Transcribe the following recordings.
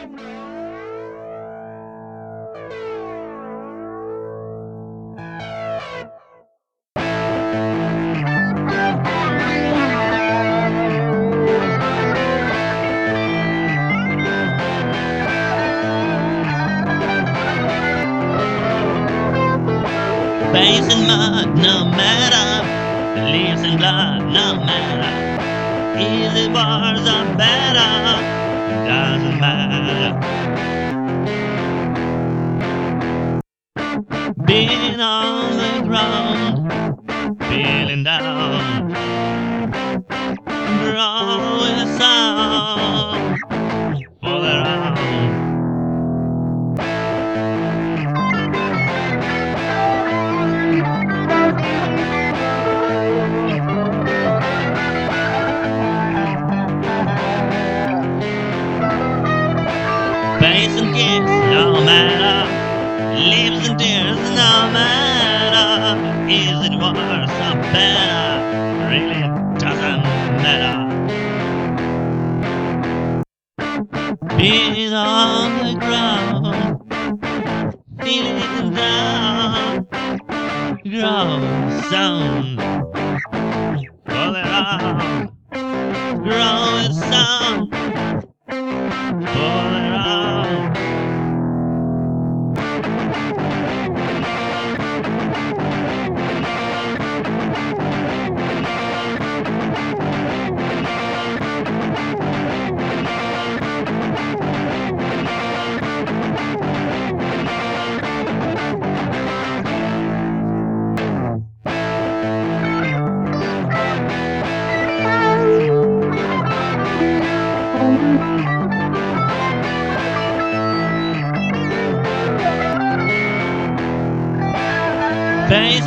Face in mud, no matter. Leaves in blood, no matter. Easy bars are better. Doesn't matter. Being on the ground, feeling down. Being on the ground, feeling down, grow sound. All around, grow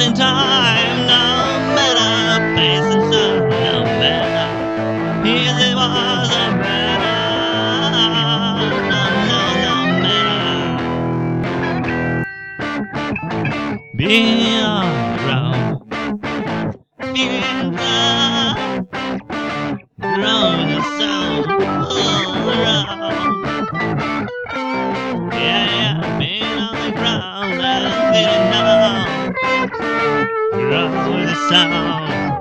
Facing time, no matter. Facing sun, no matter. Easy was a better. No, no, no. Being Grow